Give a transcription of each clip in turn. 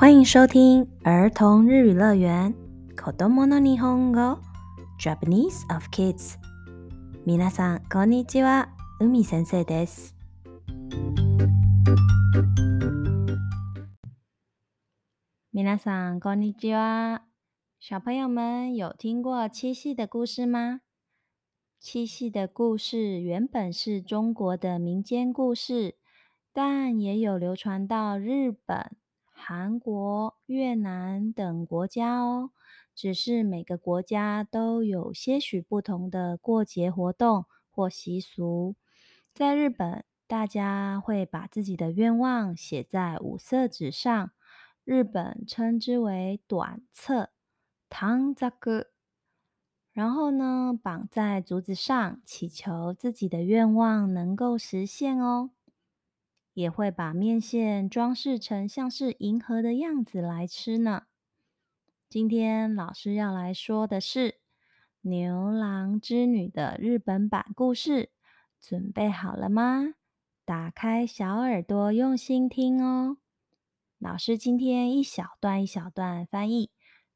欢迎收听儿童日语乐园《Kodomo no Nihongo》，Japanese of Kids。皆さんこんにちは，海先生です。皆さんこんにちは。小朋友们有听过七夕的故事吗？七夕的故事原本是中国的民间故事，但也有流传到日本。韩国、越南等国家哦，只是每个国家都有些许不同的过节活动或习俗。在日本，大家会把自己的愿望写在五色纸上，日本称之为短册 （tanzaku），然后呢，绑在竹子上，祈求自己的愿望能够实现哦。也会把面线装饰成像是银河的样子来吃呢。今天老师要来说的是牛郎织女的日本版故事，准备好了吗？打开小耳朵，用心听哦。老师今天一小段一小段翻译，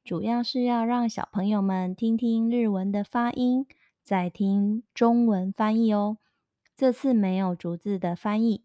主要是要让小朋友们听听日文的发音，再听中文翻译哦。这次没有逐字的翻译。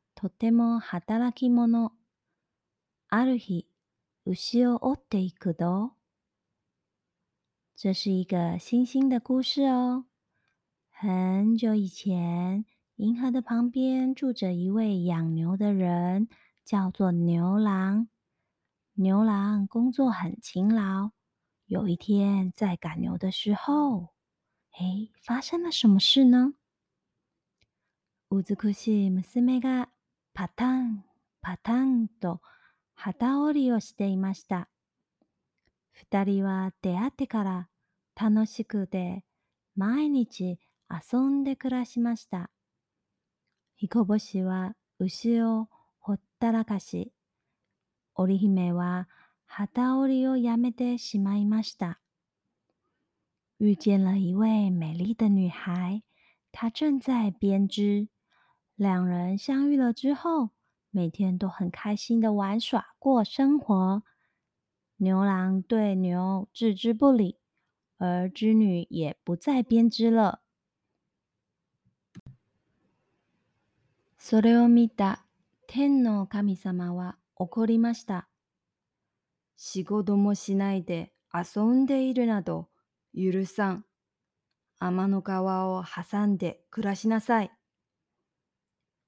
とても働き者。ある日、牛を追っていくと。这是一个星星的故事哦。很久以前，银河的旁边住着一位养牛的人，叫做牛郎。牛郎工作很勤劳。有一天，在赶牛的时候，哎，发生了什么事呢？ウズクシムパタン、パタンと旗織りをしていました。2人は出会ってから楽しくて毎日遊んで暮らしました。彦星は牛をほったらかし、織姫は旗織りをやめてしまいました。遇见了一位美丽的女孩，她正在编织。两人相遇了之后，每天都很开心的玩耍过生活。牛郎对牛置之不理，而织女也不再编织了。それを見た天の神様は怒りました。仕事もしないで遊んでいるなど許さん。天の川を挟んで暮らしなさい。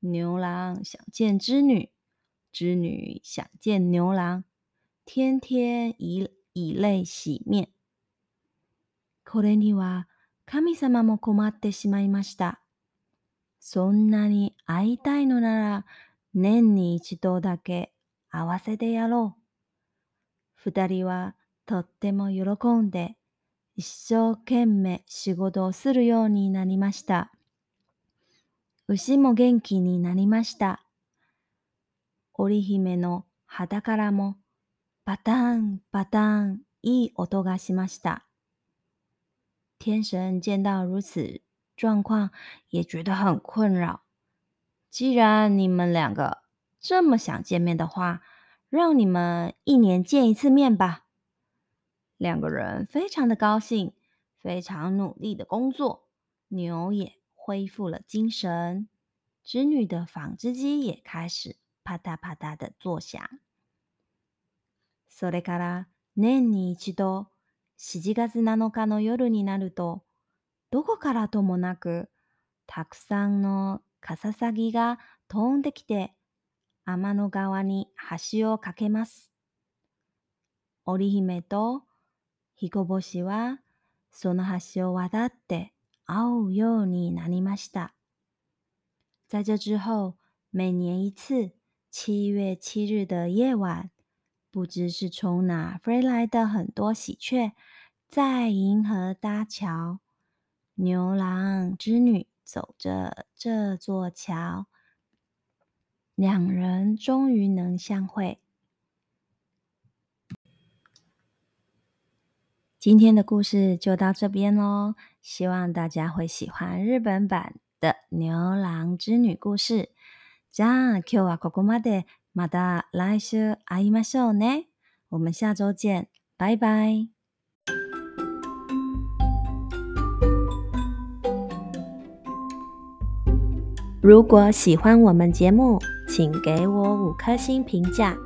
牛郎想见织女，织女想见牛郎，天天以以泪洗面。これには神様も困ってしまいました。そんなに会いたいのなら年に一度だけ会わせてやろう。二人はとっても喜んで一生懸命仕事をするようになりました。牛も元気になりました。織姫の肌からもバターンバターンいい音がしました。天神见到如此状况，也觉得很困扰。既然你们两个这么想见面的话，让你们一年见一次面吧。两个人非常的高兴，非常努力的工作，牛也恢复了精神，织女的纺织机也开始啪嗒啪嗒的作响。それから年に一度、7月7日の夜になると、どこからともなく、たくさんのカササギが飛んできて、天の川に橋を架けます。織姫と彦星はその橋を渡って哦哟，你哪里ま西た。在这之后，每年一次，七月七日的夜晚，不知是从哪飞来的很多喜鹊，在银河搭桥，牛郎织女走着这座桥，两人终于能相会。今天的故事就到这边喽，希望大家会喜欢日本版的牛郎织女故事。じゃあ今日はここまで、また来週会いましょうね。我们下周见，拜拜。如果喜欢我们节目，请给我五颗星评价，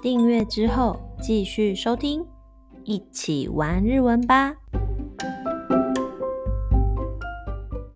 订阅之后继续收听。一起玩日文吧。